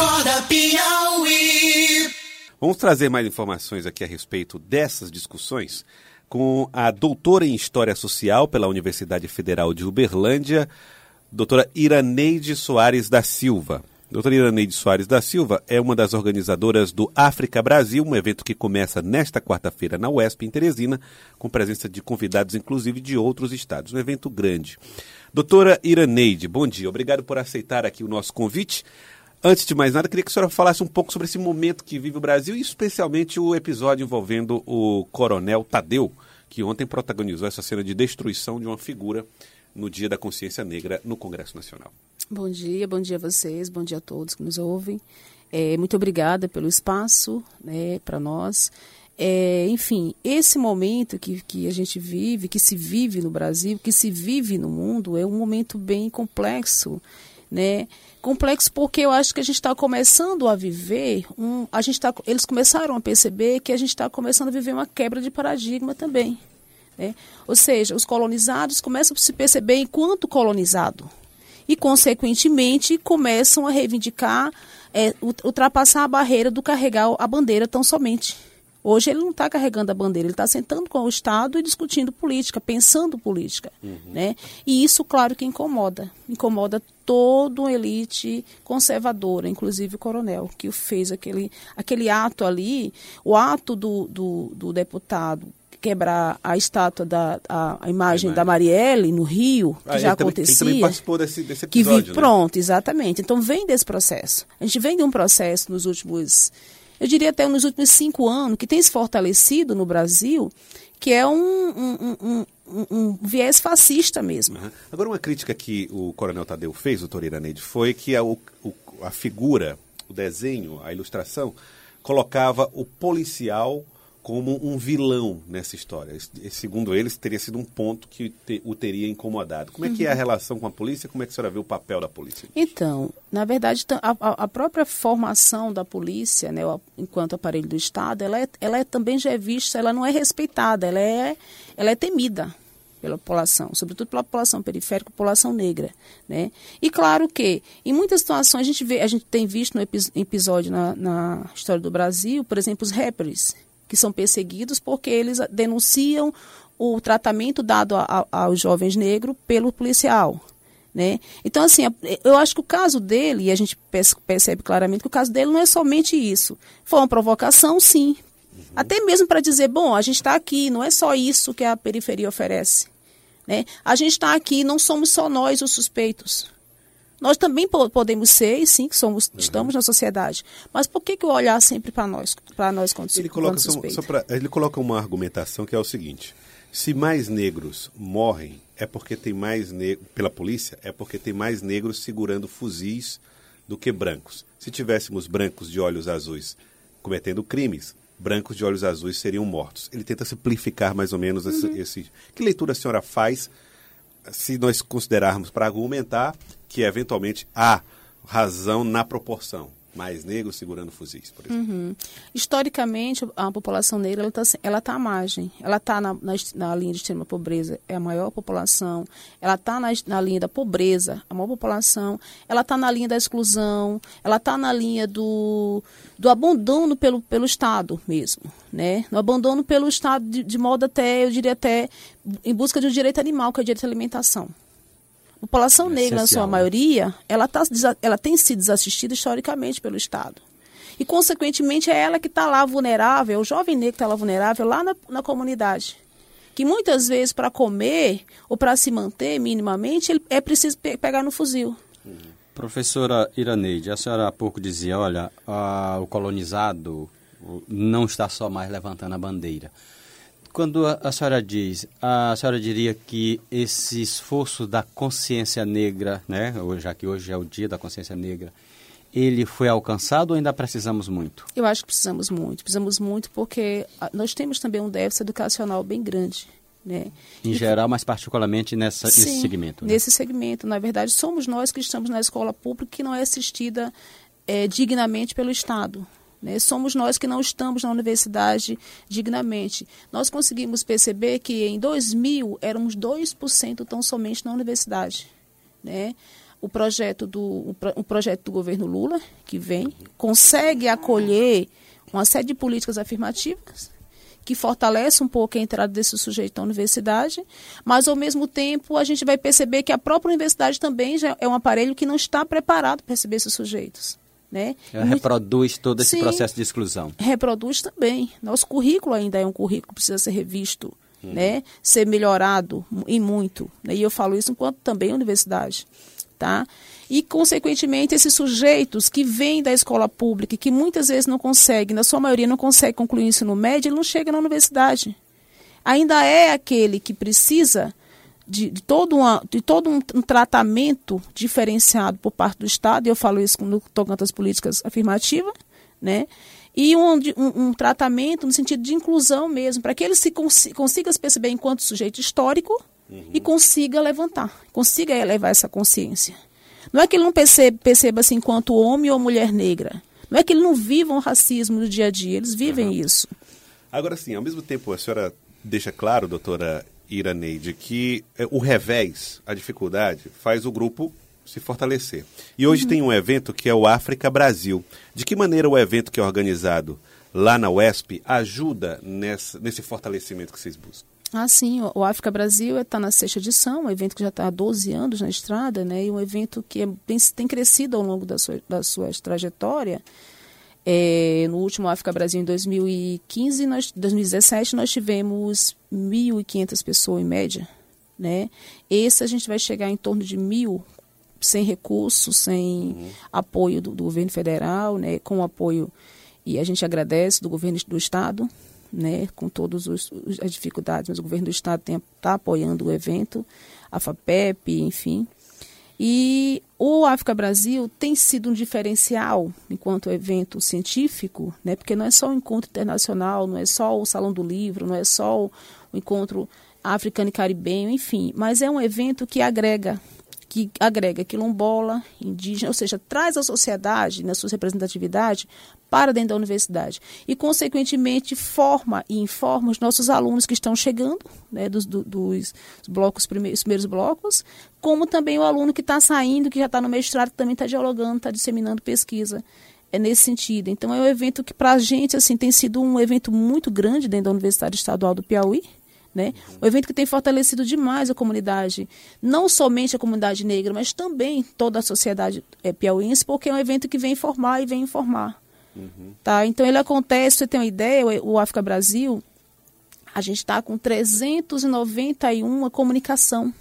Acorda Piauí. Vamos trazer mais informações aqui a respeito dessas discussões com a doutora em História Social pela Universidade Federal de Uberlândia, doutora Iraneide Soares da Silva. Doutora Iraneide Soares da Silva é uma das organizadoras do África Brasil, um evento que começa nesta quarta-feira na UESP, em Teresina, com presença de convidados, inclusive de outros estados. Um evento grande. Doutora Iraneide, bom dia. Obrigado por aceitar aqui o nosso convite. Antes de mais nada, queria que a senhora falasse um pouco sobre esse momento que vive o Brasil e especialmente o episódio envolvendo o coronel Tadeu, que ontem protagonizou essa cena de destruição de uma figura no Dia da Consciência Negra no Congresso Nacional. Bom dia, bom dia a vocês, bom dia a todos que nos ouvem. É, muito obrigada pelo espaço né, para nós. É, enfim, esse momento que, que a gente vive, que se vive no Brasil, que se vive no mundo, é um momento bem complexo, né? Complexo porque eu acho que a gente está começando a viver, um, a gente tá, eles começaram a perceber que a gente está começando a viver uma quebra de paradigma também. Né? Ou seja, os colonizados começam a se perceber enquanto colonizado e, consequentemente, começam a reivindicar, é, ultrapassar a barreira do carregar a bandeira tão somente. Hoje ele não está carregando a bandeira, ele está sentando com o Estado e discutindo política, pensando política. Uhum. Né? E isso, claro, que incomoda. Incomoda toda uma elite conservadora, inclusive o coronel, que fez aquele, aquele ato ali, o ato do, do, do deputado quebrar a estátua da a, a imagem da Marielle no Rio, que ah, já acontecia. Também, também participou desse, desse episódio, que vi, né? Pronto, exatamente. Então vem desse processo. A gente vem de um processo nos últimos, eu diria até nos últimos cinco anos, que tem se fortalecido no Brasil, que é um, um, um, um, um viés fascista mesmo. Uhum. Agora, uma crítica que o Coronel Tadeu fez, doutor Iraneide, foi que a, o, a figura, o desenho, a ilustração, colocava o policial como um vilão nessa história. Segundo eles, teria sido um ponto que te, o teria incomodado. Como é que é a uhum. relação com a polícia? Como é que a senhora vê o papel da polícia? Então, na verdade, a, a própria formação da polícia, né, enquanto aparelho do Estado, ela, é, ela é, também já é vista, ela não é respeitada, ela é, ela é temida pela população, sobretudo pela população periférica, população negra, né? E claro que em muitas situações a gente vê, a gente tem visto no episódio na, na história do Brasil, por exemplo, os rappers, que são perseguidos porque eles denunciam o tratamento dado a, a, aos jovens negros pelo policial. Né? Então, assim, eu acho que o caso dele, e a gente percebe claramente que o caso dele não é somente isso. Foi uma provocação, sim. Uhum. Até mesmo para dizer, bom, a gente está aqui, não é só isso que a periferia oferece. Né? A gente está aqui, não somos só nós os suspeitos. Nós também podemos ser, e sim, que somos, uhum. estamos na sociedade. Mas por que, que olhar sempre para nós, para nós quando, ele coloca, só, só pra, ele coloca uma argumentação que é o seguinte: se mais negros morrem, é porque tem mais negros, pela polícia, é porque tem mais negros segurando fuzis do que brancos. Se tivéssemos brancos de olhos azuis cometendo crimes, brancos de olhos azuis seriam mortos. Ele tenta simplificar mais ou menos esse. Uhum. esse... Que leitura a senhora faz se nós considerarmos para argumentar que eventualmente há razão na proporção. Mais negros segurando fuzis, por exemplo. Uhum. Historicamente, a população negra está ela tá à margem. Ela está na, na, na, linha de extrema pobreza, é a maior população. Ela está na, na linha da pobreza, a maior população. Ela está na linha da exclusão. Ela está na linha do, do abandono pelo, pelo Estado mesmo. Né? No abandono pelo Estado, de, de modo até, eu diria até, em busca de um direito animal, que é o direito à alimentação. População é negra, na sua né? maioria, ela, tá, ela tem sido desassistida historicamente pelo Estado. E, consequentemente, é ela que está lá vulnerável, o jovem negro está lá vulnerável, lá na, na comunidade. Que muitas vezes, para comer ou para se manter minimamente, ele é preciso pe pegar no fuzil. Professora Iraneide, a senhora há pouco dizia, olha, a, o colonizado não está só mais levantando a bandeira. Quando a, a senhora diz, a senhora diria que esse esforço da consciência negra, né, já que hoje é o dia da consciência negra, ele foi alcançado ou ainda precisamos muito? Eu acho que precisamos muito. Precisamos muito porque nós temos também um déficit educacional bem grande. Né? Em geral, mas particularmente nessa, Sim, nesse segmento. Né? Nesse segmento. Na verdade, somos nós que estamos na escola pública que não é assistida é, dignamente pelo Estado. Né? Somos nós que não estamos na universidade dignamente. Nós conseguimos perceber que em 2000 éramos 2% tão somente na universidade. Né? o projeto do, o, projeto do governo Lula, que vem, consegue acolher uma série de políticas afirmativas que fortalece um pouco a entrada desse sujeito na universidade, mas ao mesmo tempo a gente vai perceber que a própria universidade também já é um aparelho que não está preparado para receber esses sujeitos. Né? Ela reproduz todo esse Sim, processo de exclusão. Reproduz também. Nosso currículo ainda é um currículo que precisa ser revisto, hum. né? ser melhorado e muito. Né? E eu falo isso enquanto também universidade. Tá? E, consequentemente, esses sujeitos que vêm da escola pública e que muitas vezes não conseguem, na sua maioria não conseguem concluir o ensino médio, ele não chega na universidade. Ainda é aquele que precisa de, de todo, uma, de todo um, um, tratamento diferenciado por parte do Estado, e eu falo isso no tocante às políticas afirmativas, né? e um, um, um, tratamento no sentido de inclusão mesmo, para que ele se cons consiga se perceber enquanto sujeito histórico uhum. e consiga levantar, consiga elevar essa consciência. Não é que ele não perceba, perceba assim enquanto homem ou mulher negra. Não é que ele não viva um racismo no dia a dia, eles vivem uhum. isso. Agora sim, ao mesmo tempo a senhora deixa claro, doutora Iraneide, que eh, o revés, a dificuldade, faz o grupo se fortalecer. E hoje uhum. tem um evento que é o África Brasil. De que maneira o evento que é organizado lá na UESP ajuda nessa, nesse fortalecimento que vocês buscam? Ah, sim. O África Brasil está na sexta edição, um evento que já está há 12 anos na estrada, né? E um evento que é, tem, tem crescido ao longo da sua, da sua trajetória. É, no último África Brasil, em 2015, nós, 2017, nós tivemos 1.500 pessoas em média. Né? Esse a gente vai chegar em torno de mil, sem recursos, sem uhum. apoio do, do, governo federal, né? com apoio, e a gente agradece, do governo do Estado, né, com todas as dificuldades, mas o governo do estado está apoiando o evento, a FAPEP, enfim. E o África Brasil tem sido um diferencial enquanto evento científico, né, porque não é só o encontro internacional, não é só o Salão do Livro, não é só o encontro africano e caribenho, enfim, mas é um evento que agrega que agrega quilombola, indígena, ou seja, traz a sociedade na sua representatividade para dentro da universidade e, consequentemente, forma e informa os nossos alunos que estão chegando, né, dos, do, dos blocos primeiros, primeiros blocos, como também o aluno que está saindo, que já está no mestrado, que também está dialogando, está disseminando pesquisa. É nesse sentido. Então, é um evento que, para a gente, assim, tem sido um evento muito grande dentro da Universidade Estadual do Piauí, né? Um evento que tem fortalecido demais a comunidade, não somente a comunidade negra, mas também toda a sociedade é, piauiense, porque é um evento que vem formar e vem informar. Uhum. Tá? Então ele acontece, você tem uma ideia, o, o África Brasil, a gente está com 391 comunicação.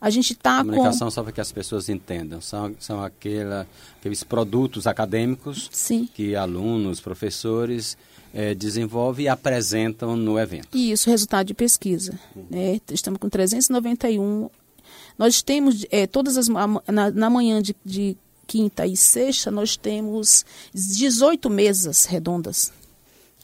A gente está com. Comunicação, só para que as pessoas entendam, são, são aquela, aqueles produtos acadêmicos Sim. que alunos, professores é, desenvolve e apresentam no evento. Isso, resultado de pesquisa. Uhum. Né? Estamos com 391. Nós temos, é, todas as. Na, na manhã de, de quinta e sexta, nós temos 18 mesas redondas,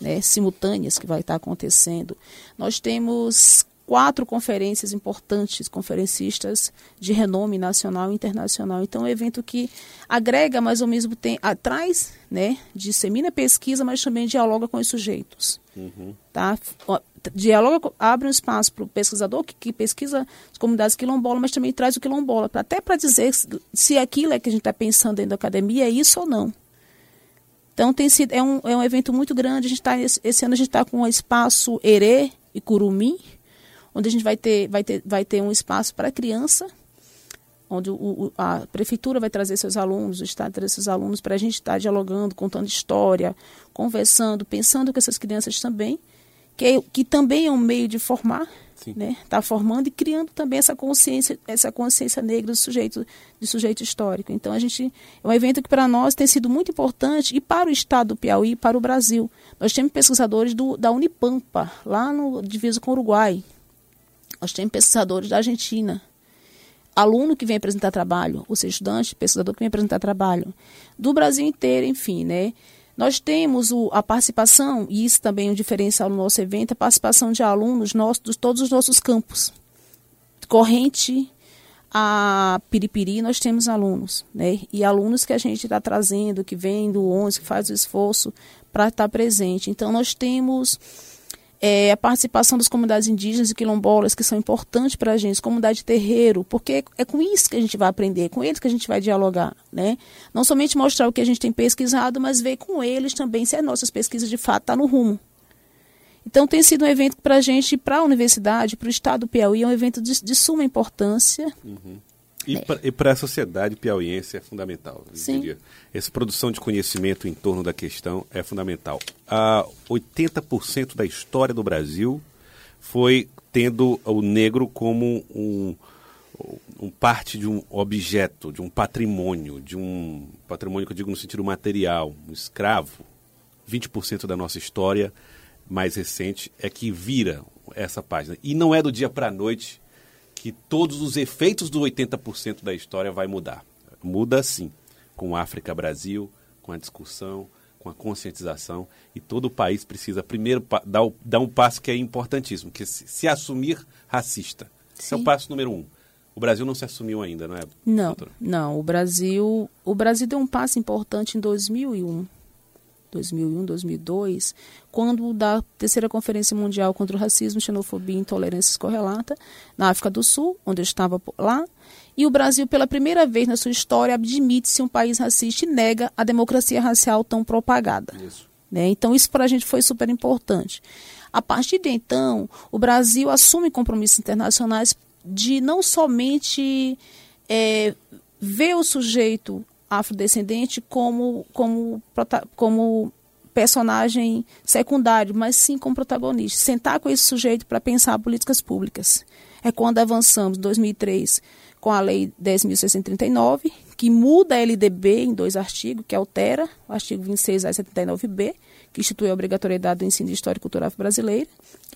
né, simultâneas, que vai estar acontecendo. Nós temos quatro conferências importantes, conferencistas de renome nacional e internacional. Então, é um evento que agrega, mas ao mesmo tempo atrás, né, dissemina pesquisa, mas também dialoga com os sujeitos. Uhum. Tá? Dialoga, abre um espaço para o pesquisador que, que, pesquisa as comunidades quilombolas, mas também traz o quilombola, pra, até para dizer se, se aquilo é que a gente está pensando dentro da academia é isso ou não. Então, tem sido, é, um, é um evento muito grande. A gente tá, esse, esse ano a gente está com o espaço Herê e Curumim, onde a gente vai ter, vai ter, vai ter um espaço para criança, onde o, a prefeitura vai trazer seus alunos, o Estado trazer seus alunos para a gente estar dialogando, contando história, conversando, pensando com essas crianças também, que, é, que também é um meio de formar, né? Está formando e criando também essa consciência, essa consciência negra do sujeito, de sujeito histórico. Então a gente é um evento que para nós tem sido muito importante e para o estado do Piauí, e para o Brasil. Nós temos pesquisadores do, da Unipampa, lá no diviso com o Uruguai, nós temos pesquisadores da Argentina, aluno que vem apresentar trabalho, ou seja, estudante, pesquisador que vem apresentar trabalho, do Brasil inteiro, enfim, né? Nós temos o, a participação, e isso também é um diferencial no nosso evento, a participação de alunos nossos, de todos os nossos campos. Corrente a Piripiri, nós temos alunos, né? E alunos que a gente está trazendo, que vem do 11, que faz o esforço para estar presente. Então, nós temos é, a participação das comunidades indígenas e quilombolas, que são importantes para a gente, comunidade terreiro, porque é com isso que a gente vai aprender, é com eles que a gente vai dialogar. Né? Não somente mostrar o que a gente tem pesquisado, mas ver com eles também se as nossas pesquisas de fato estão tá no rumo. Então tem sido um evento para a gente, para a universidade, para o estado do Piauí, é um evento de, de suma importância. Uhum. E para a sociedade piauiense é fundamental. Sim. Diria. Essa produção de conhecimento em torno da questão é fundamental. A 80% da história do Brasil foi tendo o negro como um, um parte de um objeto, de um patrimônio, de um patrimônio que eu digo no sentido material, um escravo. 20% da nossa história mais recente é que vira essa página. E não é do dia para a noite que todos os efeitos do 80% da história vai mudar. Muda sim, com África Brasil, com a discussão, com a conscientização e todo o país precisa primeiro dar, dar um passo que é importantíssimo, que é se, se assumir racista. Esse é o passo número um. O Brasil não se assumiu ainda, não é? Não, doutora? não. O Brasil, o Brasil deu um passo importante em 2001 2001, 2002, quando da terceira conferência mundial contra o racismo, xenofobia e intolerância escorrelata, na África do Sul, onde eu estava lá, e o Brasil, pela primeira vez na sua história, admite-se um país racista e nega a democracia racial tão propagada. Isso. Né? Então, isso para a gente foi super importante. A partir de então, o Brasil assume compromissos internacionais de não somente é, ver o sujeito afrodescendente como, como, como personagem secundário, mas sim como protagonista. Sentar com esse sujeito para pensar políticas públicas. É quando avançamos, em 2003, com a Lei 10.639, que muda a LDB em dois artigos, que altera o artigo 26 a 79b, que institui a obrigatoriedade do ensino de História e Cultura brasileira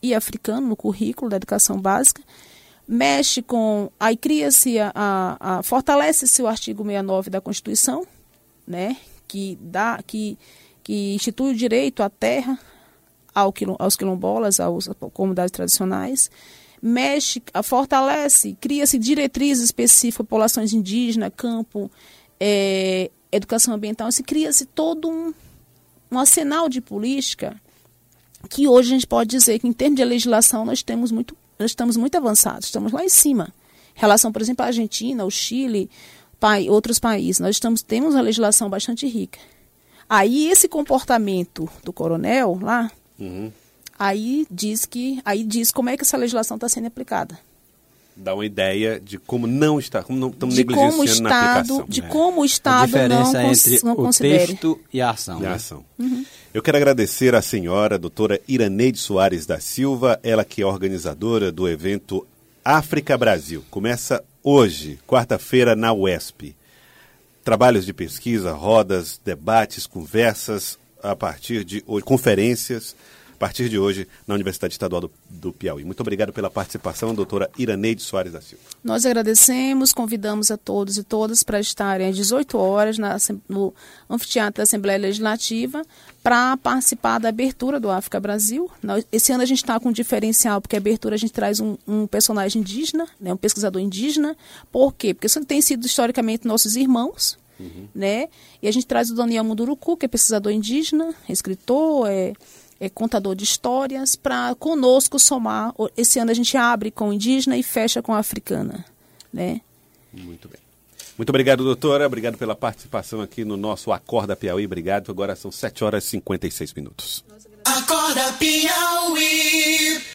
e africano no currículo da educação básica, mexe com. Aí cria-se a, a, a fortalece-se o artigo 69 da Constituição, né, que, dá, que, que institui o direito à terra ao, aos quilombolas, às comunidades tradicionais, mexe, fortalece, cria-se diretrizes específicas populações indígenas, campo, é, educação ambiental, se cria-se todo um, um arsenal de política que hoje a gente pode dizer que, em termos de legislação, nós temos muito nós estamos muito avançados, estamos lá em cima. Em relação, por exemplo, à Argentina, ao Chile, pai, outros países, nós estamos, temos uma legislação bastante rica. Aí esse comportamento do coronel lá, uhum. aí diz que, aí diz como é que essa legislação está sendo aplicada. Dá uma ideia de como não está, como não estamos negligenciando como estado, na aplicação. De é. como o Estado a diferença não, entre não o texto e a ação. E a né? ação. Uhum. Eu quero agradecer à senhora, a doutora Iraneide Soares da Silva, ela que é organizadora do evento África Brasil. Começa hoje, quarta-feira, na UESP. Trabalhos de pesquisa, rodas, debates, conversas, a partir de hoje, conferências partir de hoje na Universidade Estadual do, do Piauí. Muito obrigado pela participação, doutora Iraneide Soares da Silva. Nós agradecemos, convidamos a todos e todas para estarem às 18 horas na, no Anfiteatro da Assembleia Legislativa para participar da abertura do África Brasil. Esse ano a gente está com um diferencial, porque a abertura a gente traz um, um personagem indígena, né, um pesquisador indígena. Por quê? Porque isso tem sido historicamente nossos irmãos, Uhum. Né? E a gente traz o Daniel Munduruku, que é pesquisador indígena, escritor, é é, contador de histórias, para conosco somar. Esse ano a gente abre com indígena e fecha com africana. Né? Muito bem. Muito obrigado, doutora. Obrigado pela participação aqui no nosso Acorda Piauí. Obrigado. Agora são 7 horas e 56 minutos. Acorda Piauí.